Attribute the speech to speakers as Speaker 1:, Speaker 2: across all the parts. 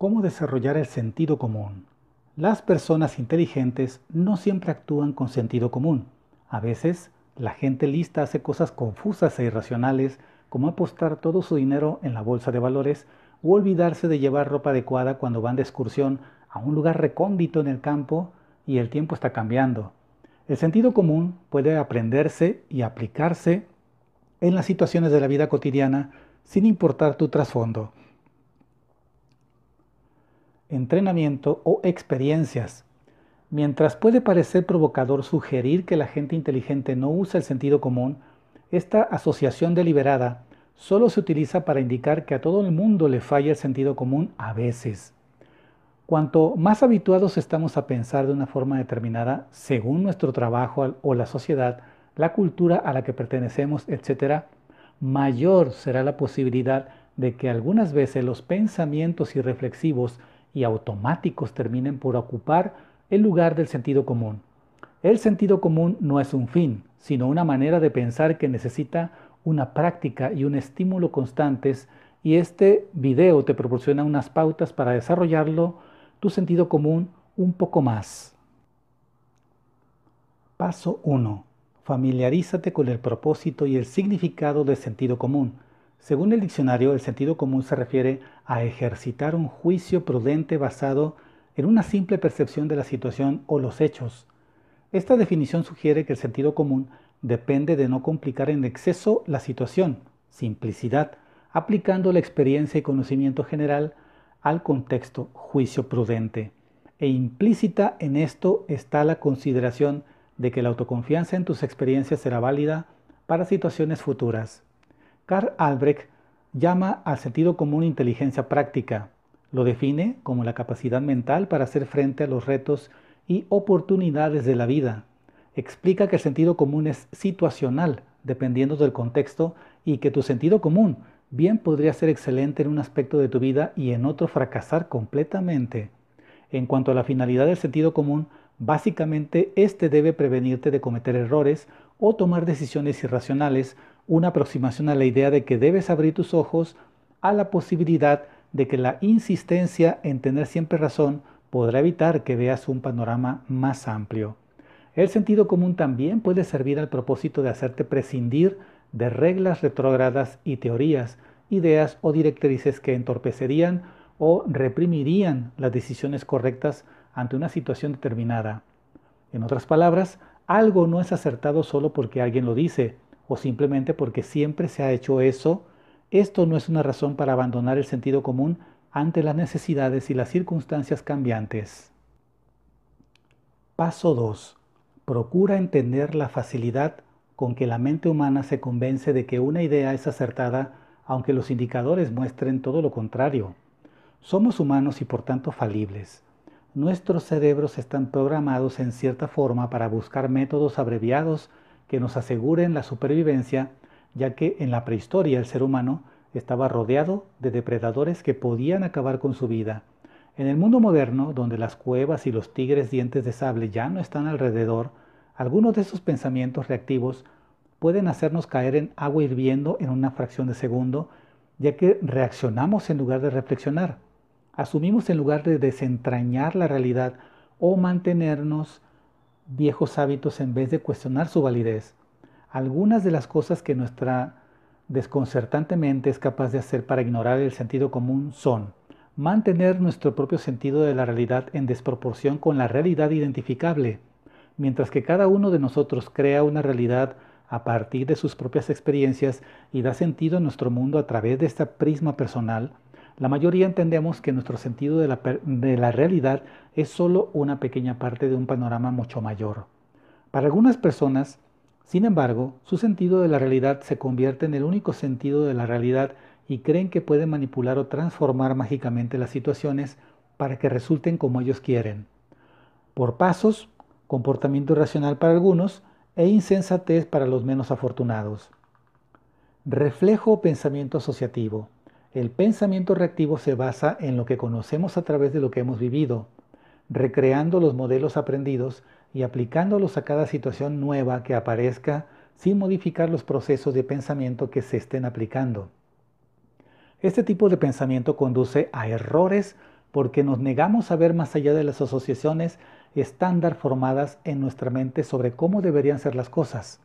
Speaker 1: ¿Cómo desarrollar el sentido común? Las personas inteligentes no siempre actúan con sentido común. A veces, la gente lista hace cosas confusas e irracionales, como apostar todo su dinero en la bolsa de valores o olvidarse de llevar ropa adecuada cuando van de excursión a un lugar recóndito en el campo y el tiempo está cambiando. El sentido común puede aprenderse y aplicarse en las situaciones de la vida cotidiana sin importar tu trasfondo entrenamiento o experiencias. Mientras puede parecer provocador sugerir que la gente inteligente no usa el sentido común, esta asociación deliberada solo se utiliza para indicar que a todo el mundo le falla el sentido común a veces. Cuanto más habituados estamos a pensar de una forma determinada, según nuestro trabajo o la sociedad, la cultura a la que pertenecemos, etc., mayor será la posibilidad de que algunas veces los pensamientos irreflexivos y automáticos terminen por ocupar el lugar del sentido común. El sentido común no es un fin, sino una manera de pensar que necesita una práctica y un estímulo constantes y este video te proporciona unas pautas para desarrollarlo tu sentido común un poco más. Paso 1. Familiarízate con el propósito y el significado del sentido común. Según el diccionario, el sentido común se refiere a ejercitar un juicio prudente basado en una simple percepción de la situación o los hechos. Esta definición sugiere que el sentido común depende de no complicar en exceso la situación, simplicidad, aplicando la experiencia y conocimiento general al contexto juicio prudente. E implícita en esto está la consideración de que la autoconfianza en tus experiencias será válida para situaciones futuras. Karl Albrecht llama al sentido común inteligencia práctica. Lo define como la capacidad mental para hacer frente a los retos y oportunidades de la vida. Explica que el sentido común es situacional, dependiendo del contexto, y que tu sentido común bien podría ser excelente en un aspecto de tu vida y en otro fracasar completamente. En cuanto a la finalidad del sentido común, básicamente este debe prevenirte de cometer errores o tomar decisiones irracionales una aproximación a la idea de que debes abrir tus ojos a la posibilidad de que la insistencia en tener siempre razón podrá evitar que veas un panorama más amplio. El sentido común también puede servir al propósito de hacerte prescindir de reglas retrógradas y teorías, ideas o directrices que entorpecerían o reprimirían las decisiones correctas ante una situación determinada. En otras palabras, algo no es acertado solo porque alguien lo dice, o simplemente porque siempre se ha hecho eso, esto no es una razón para abandonar el sentido común ante las necesidades y las circunstancias cambiantes. Paso 2. Procura entender la facilidad con que la mente humana se convence de que una idea es acertada aunque los indicadores muestren todo lo contrario. Somos humanos y por tanto falibles. Nuestros cerebros están programados en cierta forma para buscar métodos abreviados que nos aseguren la supervivencia, ya que en la prehistoria el ser humano estaba rodeado de depredadores que podían acabar con su vida. En el mundo moderno, donde las cuevas y los tigres dientes de sable ya no están alrededor, algunos de esos pensamientos reactivos pueden hacernos caer en agua hirviendo en una fracción de segundo, ya que reaccionamos en lugar de reflexionar. Asumimos en lugar de desentrañar la realidad o mantenernos viejos hábitos en vez de cuestionar su validez. Algunas de las cosas que nuestra desconcertantemente es capaz de hacer para ignorar el sentido común son mantener nuestro propio sentido de la realidad en desproporción con la realidad identificable, mientras que cada uno de nosotros crea una realidad a partir de sus propias experiencias y da sentido a nuestro mundo a través de esta prisma personal, la mayoría entendemos que nuestro sentido de la, realidad es solo una pequeña parte de un panorama mucho mayor. Para algunas personas, sin embargo, su sentido de la realidad se convierte en el único sentido de la realidad y creen que pueden manipular o transformar mágicamente las situaciones para que resulten como ellos quieren. Por pasos, comportamiento irracional para algunos e insensatez para los menos afortunados. Reflejo o pensamiento asociativo. El pensamiento reactivo se basa en lo que conocemos a través de lo que hemos vivido, recreando los modelos aprendidos y aplicándolos a cada situación nueva que aparezca sin modificar los procesos de pensamiento que se estén aplicando. Este tipo de pensamiento conduce a errores porque nos negamos a ver más allá de las asociaciones estándar formadas en nuestra mente sobre cómo deberían ser las cosas.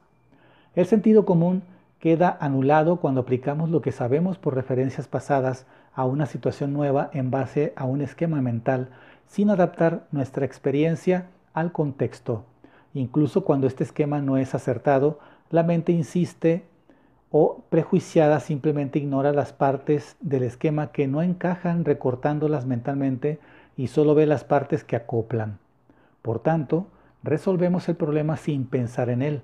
Speaker 1: El sentido común queda anulado cuando aplicamos lo que sabemos por referencias pasadas a una situación nueva en base a un esquema mental sin adaptar nuestra experiencia al contexto. Incluso cuando este esquema no es acertado, la mente insiste o prejuiciada simplemente ignora las partes del esquema que no encajan recortándolas mentalmente y solo ve las partes que acoplan. Por tanto, resolvemos el problema sin pensar en él.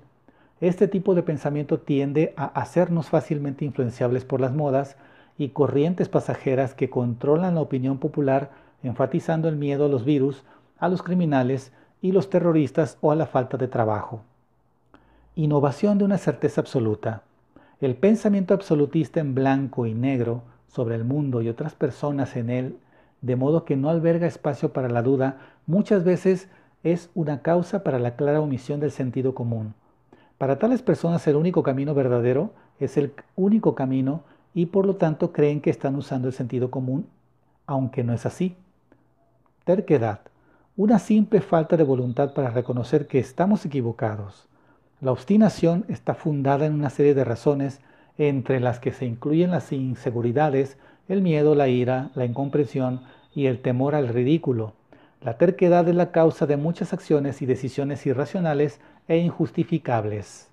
Speaker 1: Este tipo de pensamiento tiende a hacernos fácilmente influenciables por las modas y corrientes pasajeras que controlan la opinión popular enfatizando el miedo a los virus, a los criminales y los terroristas o a la falta de trabajo. Innovación de una certeza absoluta. El pensamiento absolutista en blanco y negro sobre el mundo y otras personas en él, de modo que no alberga espacio para la duda, muchas veces es una causa para la clara omisión del sentido común. Para tales personas el único camino verdadero es el único camino y por lo tanto creen que están usando el sentido común, aunque no es así. Terquedad. Una simple falta de voluntad para reconocer que estamos equivocados. La obstinación está fundada en una serie de razones entre las que se incluyen las inseguridades, el miedo, la ira, la incomprensión y el temor al ridículo. La terquedad es la causa de muchas acciones y decisiones irracionales e injustificables.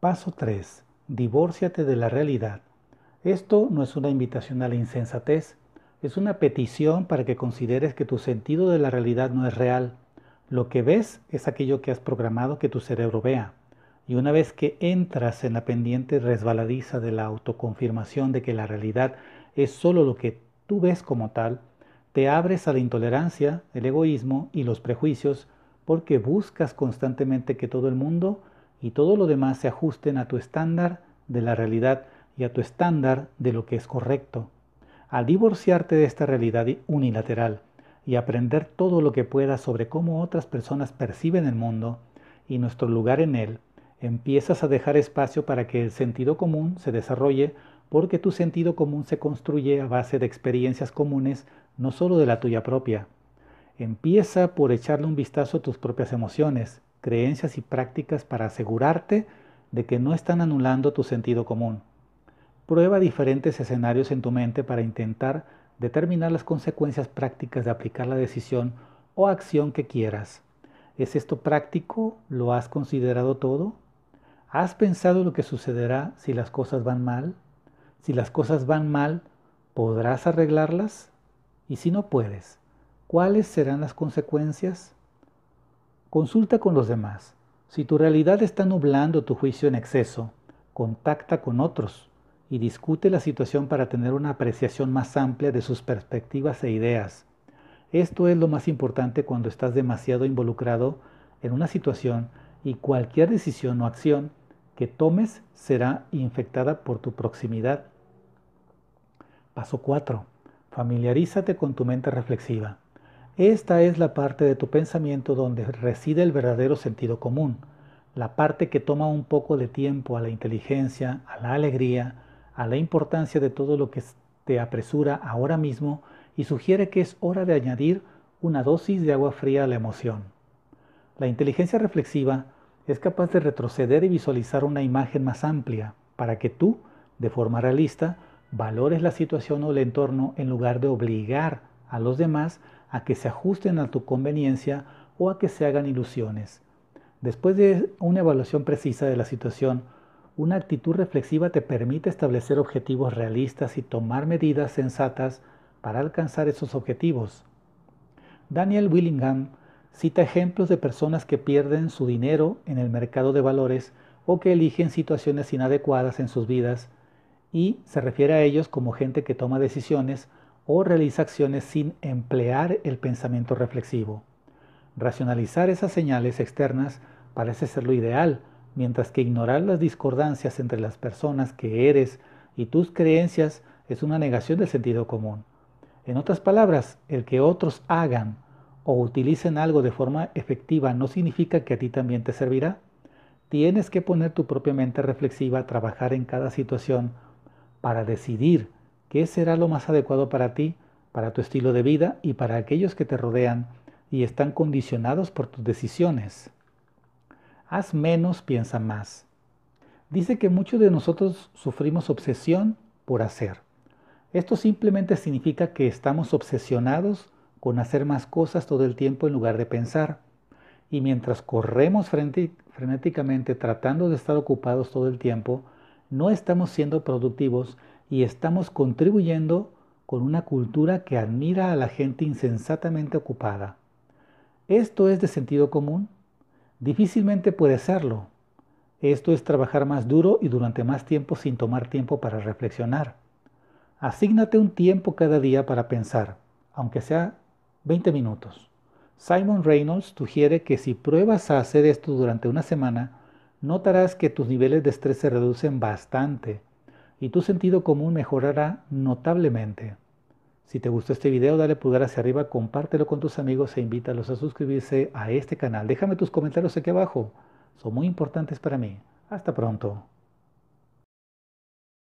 Speaker 1: Paso 3. Divórciate de la realidad. Esto no es una invitación a la insensatez, es una petición para que consideres que tu sentido de la realidad no es real. Lo que ves es aquello que has programado que tu cerebro vea. Y una vez que entras en la pendiente resbaladiza de la autoconfirmación de que la realidad es solo lo que tú ves como tal, te abres a la intolerancia, el egoísmo y los prejuicios porque buscas constantemente que todo el mundo y todo lo demás se ajusten a tu estándar de la realidad y a tu estándar de lo que es correcto. Al divorciarte de esta realidad unilateral y aprender todo lo que puedas sobre cómo otras personas perciben el mundo y nuestro lugar en él, empiezas a dejar espacio para que el sentido común se desarrolle porque tu sentido común se construye a base de experiencias comunes, no solo de la tuya propia. Empieza por echarle un vistazo a tus propias emociones, creencias y prácticas para asegurarte de que no están anulando tu sentido común. Prueba diferentes escenarios en tu mente para intentar determinar las consecuencias prácticas de aplicar la decisión o acción que quieras. ¿Es esto práctico? ¿Lo has considerado todo? ¿Has pensado lo que sucederá si las cosas van mal? Si las cosas van mal, ¿podrás arreglarlas? Y si no puedes, ¿cuáles serán las consecuencias? Consulta con los demás. Si tu realidad está nublando tu juicio en exceso, contacta con otros y discute la situación para tener una apreciación más amplia de sus perspectivas e ideas. Esto es lo más importante cuando estás demasiado involucrado en una situación y cualquier decisión o acción que tomes será infectada por tu proximidad. Paso 4. Familiarízate con tu mente reflexiva. Esta es la parte de tu pensamiento donde reside el verdadero sentido común, la parte que toma un poco de tiempo a la inteligencia, a la alegría, a la importancia de todo lo que te apresura ahora mismo y sugiere que es hora de añadir una dosis de agua fría a la emoción. La inteligencia reflexiva es capaz de retroceder y visualizar una imagen más amplia para que tú, de forma realista, valores la situación o el entorno en lugar de obligar a los demás a que se ajusten a tu conveniencia o a que se hagan ilusiones. Después de una evaluación precisa de la situación, una actitud reflexiva te permite establecer objetivos realistas y tomar medidas sensatas para alcanzar esos objetivos. Daniel Willingham cita ejemplos de personas que pierden su dinero en el mercado de valores o que eligen situaciones inadecuadas en sus vidas y se refiere a ellos como gente que toma decisiones o realiza acciones sin emplear el pensamiento reflexivo. Racionalizar esas señales externas parece ser lo ideal, mientras que ignorar las discordancias entre las personas que eres y tus creencias es una negación del sentido común. En otras palabras, el que otros hagan o utilicen algo de forma efectiva no significa que a ti también te servirá. Tienes que poner tu propia mente reflexiva a trabajar en cada situación para decidir qué será lo más adecuado para ti, para tu estilo de vida y para aquellos que te rodean y están condicionados por tus decisiones. Haz menos, piensa más. Dice que muchos de nosotros sufrimos obsesión por hacer. Esto simplemente significa que estamos obsesionados con hacer más cosas todo el tiempo en lugar de pensar. Y mientras corremos frenéticamente tratando de estar ocupados todo el tiempo, no estamos siendo productivos y estamos contribuyendo con una cultura que admira a la gente insensatamente ocupada. ¿Esto es de sentido común? Difícilmente puede serlo. Esto es trabajar más duro y durante más tiempo sin tomar tiempo para reflexionar. Asígnate un tiempo cada día para pensar, aunque sea 20 minutos. Simon Reynolds sugiere que si pruebas a hacer esto durante una semana, notarás que tus niveles de estrés se reducen bastante y tu sentido común mejorará notablemente. Si te gustó este video, dale pulgar hacia arriba, compártelo con tus amigos e invítalos a suscribirse a este canal. Déjame tus comentarios aquí abajo, son muy importantes para mí. Hasta pronto.